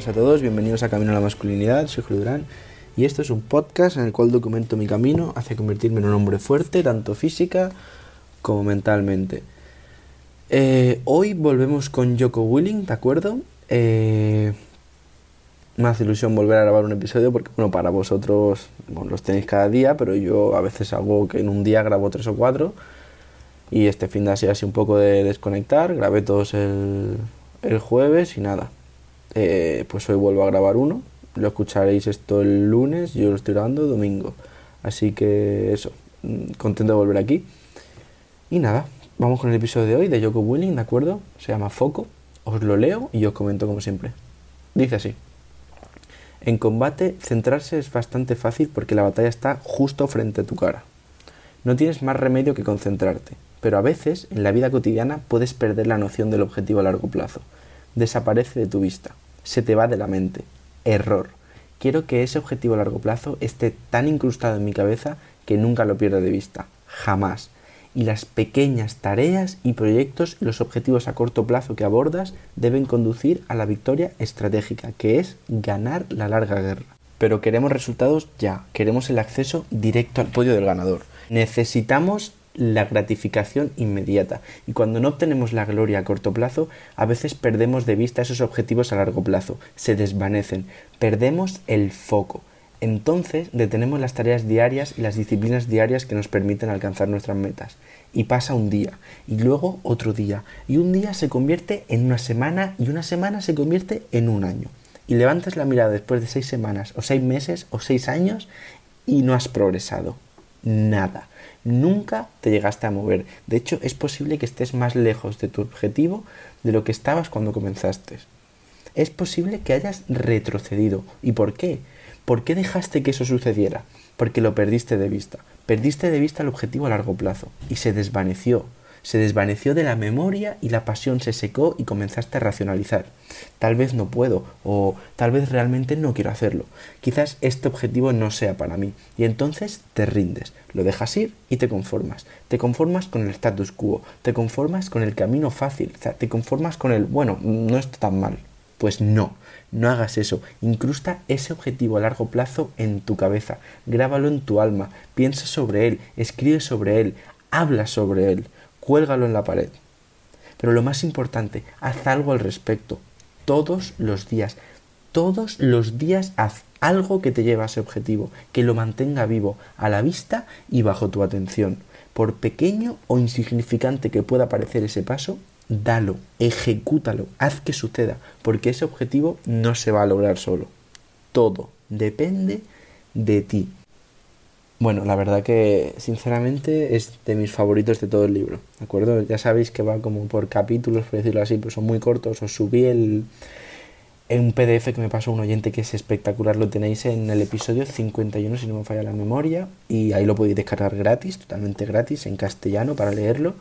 buenas a todos, bienvenidos a Camino a la Masculinidad, soy Julio Durán y esto es un podcast en el cual documento mi camino hacia convertirme en un hombre fuerte, tanto física como mentalmente. Eh, hoy volvemos con Joko Willing, ¿de acuerdo? Eh, me hace ilusión volver a grabar un episodio porque, bueno, para vosotros bueno, los tenéis cada día, pero yo a veces hago que en un día grabo tres o cuatro y este fin de semana así un poco de desconectar, grabé todos el jueves y nada. Eh, pues hoy vuelvo a grabar uno. Lo escucharéis esto el lunes, yo lo estoy grabando domingo. Así que eso, mm, contento de volver aquí. Y nada, vamos con el episodio de hoy de Joko Willing, ¿de acuerdo? Se llama Foco. Os lo leo y os comento como siempre. Dice así. En combate, centrarse es bastante fácil porque la batalla está justo frente a tu cara. No tienes más remedio que concentrarte, pero a veces, en la vida cotidiana, puedes perder la noción del objetivo a largo plazo. Desaparece de tu vista, se te va de la mente. Error. Quiero que ese objetivo a largo plazo esté tan incrustado en mi cabeza que nunca lo pierda de vista. Jamás. Y las pequeñas tareas y proyectos y los objetivos a corto plazo que abordas deben conducir a la victoria estratégica, que es ganar la larga guerra. Pero queremos resultados ya, queremos el acceso directo al podio del ganador. Necesitamos la gratificación inmediata y cuando no obtenemos la gloria a corto plazo, a veces perdemos de vista esos objetivos a largo plazo, se desvanecen, perdemos el foco. Entonces detenemos las tareas diarias y las disciplinas diarias que nos permiten alcanzar nuestras metas. Y pasa un día, y luego otro día, y un día se convierte en una semana, y una semana se convierte en un año. Y levantas la mirada después de seis semanas, o seis meses, o seis años, y no has progresado. Nada nunca te llegaste a mover. De hecho, es posible que estés más lejos de tu objetivo de lo que estabas cuando comenzaste. Es posible que hayas retrocedido. ¿Y por qué? ¿Por qué dejaste que eso sucediera? Porque lo perdiste de vista. Perdiste de vista el objetivo a largo plazo y se desvaneció se desvaneció de la memoria y la pasión se secó y comenzaste a racionalizar. Tal vez no puedo o tal vez realmente no quiero hacerlo. Quizás este objetivo no sea para mí y entonces te rindes, lo dejas ir y te conformas. Te conformas con el status quo, te conformas con el camino fácil, te conformas con el, bueno, no está tan mal. Pues no, no hagas eso. Incrusta ese objetivo a largo plazo en tu cabeza. Grábalo en tu alma. Piensa sobre él. Escribe sobre él. Habla sobre él cuélgalo en la pared. Pero lo más importante, haz algo al respecto. Todos los días. Todos los días haz algo que te lleve a ese objetivo, que lo mantenga vivo, a la vista y bajo tu atención. Por pequeño o insignificante que pueda parecer ese paso, dalo, ejecútalo, haz que suceda, porque ese objetivo no se va a lograr solo. Todo depende de ti. Bueno, la verdad que sinceramente es de mis favoritos de todo el libro, ¿de acuerdo? Ya sabéis que va como por capítulos, por decirlo así, pues son muy cortos. Os subí el, un PDF que me pasó un oyente que es espectacular, lo tenéis en el episodio 51 si no me falla la memoria y ahí lo podéis descargar gratis, totalmente gratis, en castellano para leerlo.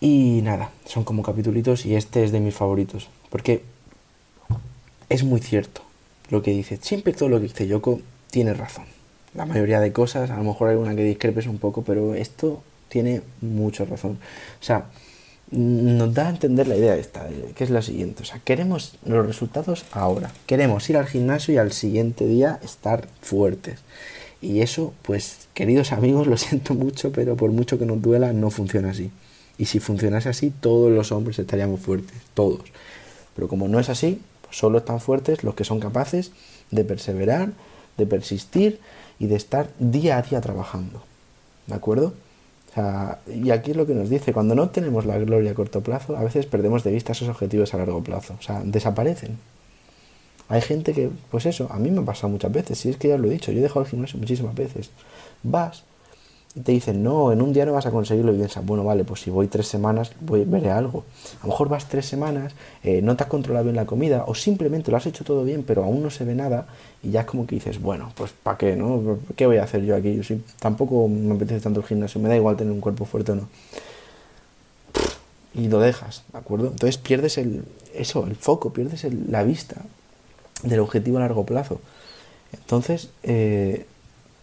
Y nada, son como capítulos y este es de mis favoritos, porque es muy cierto lo que dice. Siempre todo lo que dice Yoko tiene razón la mayoría de cosas, a lo mejor hay una que discrepes un poco, pero esto tiene mucha razón. O sea, nos da a entender la idea esta, que es la siguiente. O sea, queremos los resultados ahora. Queremos ir al gimnasio y al siguiente día estar fuertes. Y eso, pues, queridos amigos, lo siento mucho, pero por mucho que nos duela, no funciona así. Y si funcionase así, todos los hombres estaríamos fuertes, todos. Pero como no es así, pues solo están fuertes los que son capaces de perseverar, de persistir y de estar día a día trabajando. ¿De acuerdo? O sea, y aquí es lo que nos dice, cuando no tenemos la gloria a corto plazo, a veces perdemos de vista esos objetivos a largo plazo. O sea, desaparecen. Hay gente que, pues eso, a mí me ha pasado muchas veces, si es que ya lo he dicho, yo he dejado el gimnasio muchísimas veces. Vas, y te dicen, no, en un día no vas a conseguirlo y piensas, bueno, vale, pues si voy tres semanas, voy, veré algo. A lo mejor vas tres semanas, eh, no te has controlado bien la comida o simplemente lo has hecho todo bien, pero aún no se ve nada y ya es como que dices, bueno, pues ¿para qué, no? ¿Qué voy a hacer yo aquí? Yo tampoco me apetece tanto el gimnasio, me da igual tener un cuerpo fuerte o no. Y lo dejas, ¿de acuerdo? Entonces pierdes el, eso, el foco, pierdes la vista del objetivo a largo plazo. Entonces, eh,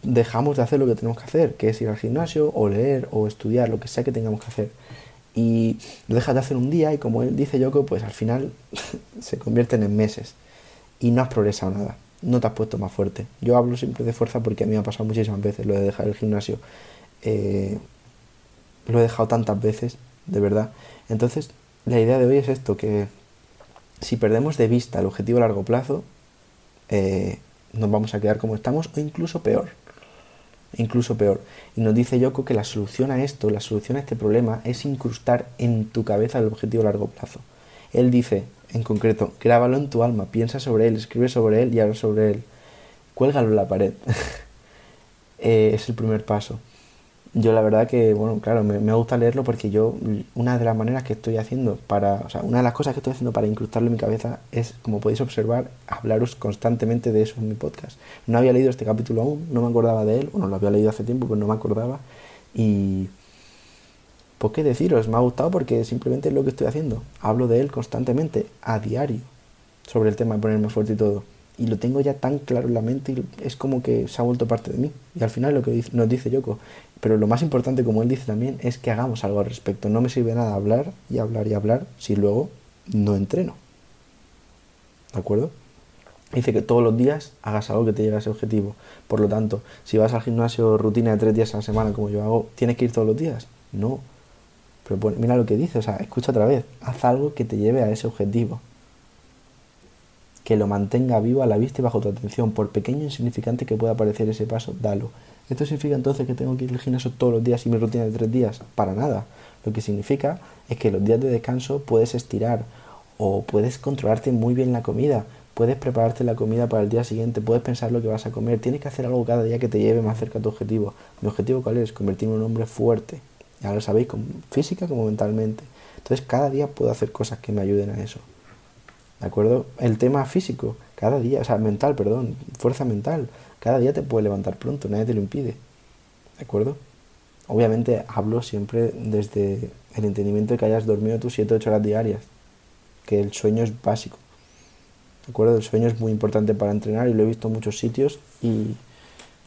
dejamos de hacer lo que tenemos que hacer, que es ir al gimnasio o leer o estudiar, lo que sea que tengamos que hacer. Y lo dejas de hacer un día y como él dice Yoko, pues al final se convierten en meses. y no has progresado nada, no te has puesto más fuerte. Yo hablo siempre de fuerza porque a mí me ha pasado muchísimas veces lo de dejar el gimnasio. Eh, lo he dejado tantas veces, de verdad. Entonces, la idea de hoy es esto, que si perdemos de vista el objetivo a largo plazo, eh, nos vamos a quedar como estamos o incluso peor. Incluso peor. Y nos dice Yoko que la solución a esto, la solución a este problema es incrustar en tu cabeza el objetivo a largo plazo. Él dice, en concreto, grábalo en tu alma, piensa sobre él, escribe sobre él y habla sobre él. Cuélgalo en la pared. Eh, es el primer paso yo la verdad que, bueno, claro, me, me, gusta leerlo porque yo, una de las maneras que estoy haciendo para, o sea, una de las cosas que estoy haciendo para incrustarlo en mi cabeza es, como podéis observar, hablaros constantemente de eso en mi podcast. No había leído este capítulo aún, no me acordaba de él, bueno, lo había leído hace tiempo, pero no me acordaba. Y, pues qué deciros, me ha gustado porque simplemente es lo que estoy haciendo. Hablo de él constantemente, a diario, sobre el tema de ponerme fuerte y todo y lo tengo ya tan claro en la mente y es como que se ha vuelto parte de mí. Y al final lo que nos dice Yoko, pero lo más importante, como él dice también, es que hagamos algo al respecto. No me sirve nada hablar y hablar y hablar si luego no entreno. ¿De acuerdo? Dice que todos los días hagas algo que te lleve a ese objetivo. Por lo tanto, si vas al gimnasio rutina de tres días a la semana, como yo hago, ¿tienes que ir todos los días? No. Pero mira lo que dice, o sea, escucha otra vez. Haz algo que te lleve a ese objetivo que lo mantenga vivo a la vista y bajo tu atención, por pequeño e insignificante que pueda parecer ese paso, dalo. ¿Esto significa entonces que tengo que ir al gimnasio todos los días y mi rutina de tres días? Para nada. Lo que significa es que los días de descanso puedes estirar o puedes controlarte muy bien la comida, puedes prepararte la comida para el día siguiente, puedes pensar lo que vas a comer, tienes que hacer algo cada día que te lleve más cerca a tu objetivo. Mi objetivo cuál es? Convertirme en un hombre fuerte. Ya lo sabéis, física como mentalmente. Entonces cada día puedo hacer cosas que me ayuden a eso. ¿De acuerdo? El tema físico, cada día, o sea, mental, perdón, fuerza mental, cada día te puede levantar pronto, nadie te lo impide. ¿De acuerdo? Obviamente hablo siempre desde el entendimiento de que hayas dormido tus 7 8 horas diarias, que el sueño es básico. ¿De acuerdo? El sueño es muy importante para entrenar y lo he visto en muchos sitios y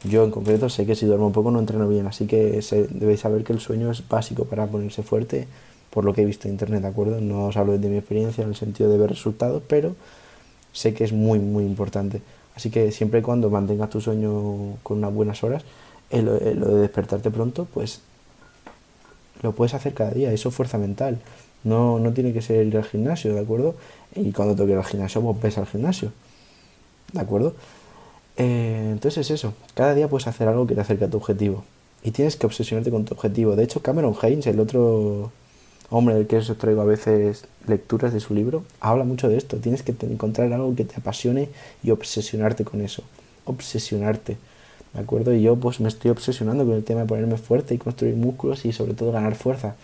yo en concreto sé que si duermo poco no entreno bien, así que debéis saber que el sueño es básico para ponerse fuerte por lo que he visto en internet, ¿de acuerdo? No os hablo de mi experiencia en el sentido de ver resultados, pero sé que es muy, muy importante. Así que siempre y cuando mantengas tu sueño con unas buenas horas, lo de despertarte pronto, pues lo puedes hacer cada día, eso es fuerza mental. No, no tiene que ser ir al gimnasio, ¿de acuerdo? Y cuando te ir al gimnasio, pues ves al gimnasio, ¿de acuerdo? Eh, entonces es eso, cada día puedes hacer algo que te acerque a tu objetivo. Y tienes que obsesionarte con tu objetivo. De hecho, Cameron Haynes, el otro hombre del que os traigo a veces lecturas de su libro, habla mucho de esto. Tienes que encontrar algo que te apasione y obsesionarte con eso. Obsesionarte. ¿De acuerdo? Y yo pues me estoy obsesionando con el tema de ponerme fuerte y construir músculos y sobre todo ganar fuerza.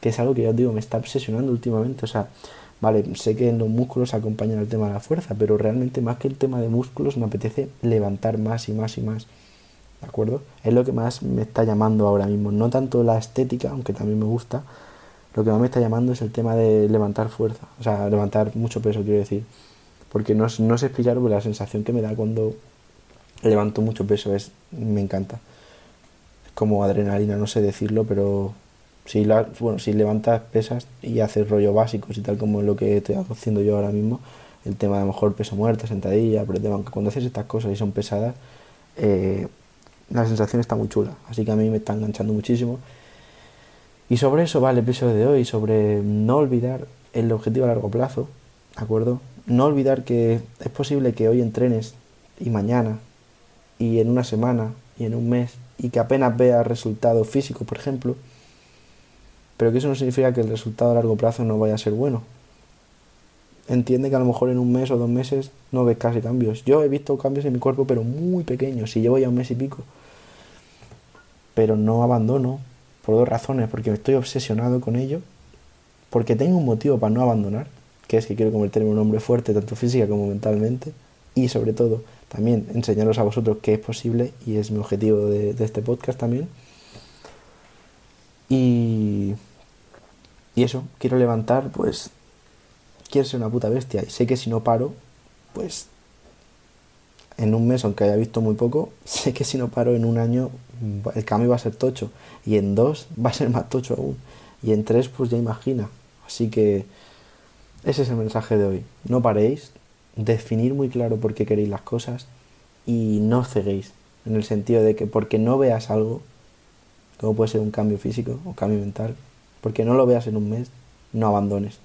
Que es algo que ya os digo, me está obsesionando últimamente. O sea, vale, sé que en los músculos acompañan el tema de la fuerza, pero realmente más que el tema de músculos me apetece levantar más y más y más. ¿De acuerdo? Es lo que más me está llamando ahora mismo. No tanto la estética, aunque también me gusta, lo que más me está llamando es el tema de levantar fuerza, o sea, levantar mucho peso, quiero decir. Porque no, no sé explicar, pero la sensación que me da cuando levanto mucho peso es, me encanta. Es como adrenalina, no sé decirlo, pero si, la, bueno, si levantas pesas y haces rollo básicos y tal como lo que estoy haciendo yo ahora mismo, el tema de mejor peso muerto, sentadilla, pero el tema, cuando haces estas cosas y son pesadas, eh, la sensación está muy chula. Así que a mí me está enganchando muchísimo y sobre eso va el episodio de hoy, sobre no olvidar el objetivo a largo plazo, ¿de acuerdo? No olvidar que es posible que hoy entrenes y mañana y en una semana y en un mes y que apenas veas resultados físicos, por ejemplo, pero que eso no significa que el resultado a largo plazo no vaya a ser bueno. Entiende que a lo mejor en un mes o dos meses no ves casi cambios. Yo he visto cambios en mi cuerpo, pero muy pequeños, si llevo ya un mes y pico. Pero no abandono, por dos razones, porque estoy obsesionado con ello, porque tengo un motivo para no abandonar, que es que quiero convertirme en un hombre fuerte, tanto física como mentalmente, y sobre todo también enseñaros a vosotros que es posible, y es mi objetivo de, este podcast también. Y, y eso, quiero levantar, pues, quiero ser una puta bestia, y sé que si no paro, pues en un mes, aunque haya visto muy poco, sé que si no paro en un año el cambio va a ser tocho. Y en dos va a ser más tocho aún. Y en tres, pues ya imagina. Así que ese es el mensaje de hoy. No paréis, definir muy claro por qué queréis las cosas y no ceguéis, en el sentido de que porque no veas algo, como puede ser un cambio físico o cambio mental, porque no lo veas en un mes, no abandones.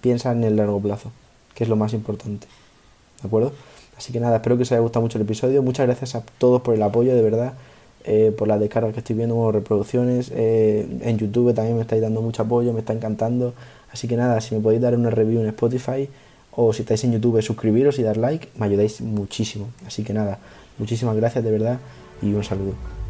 Piensa en el largo plazo, que es lo más importante. ¿De acuerdo? Así que nada, espero que os haya gustado mucho el episodio. Muchas gracias a todos por el apoyo, de verdad. Eh, por las descargas que estoy viendo, reproducciones. Eh, en YouTube también me estáis dando mucho apoyo, me está encantando. Así que nada, si me podéis dar una review en Spotify o si estáis en YouTube, suscribiros y dar like, me ayudáis muchísimo. Así que nada, muchísimas gracias de verdad y un saludo.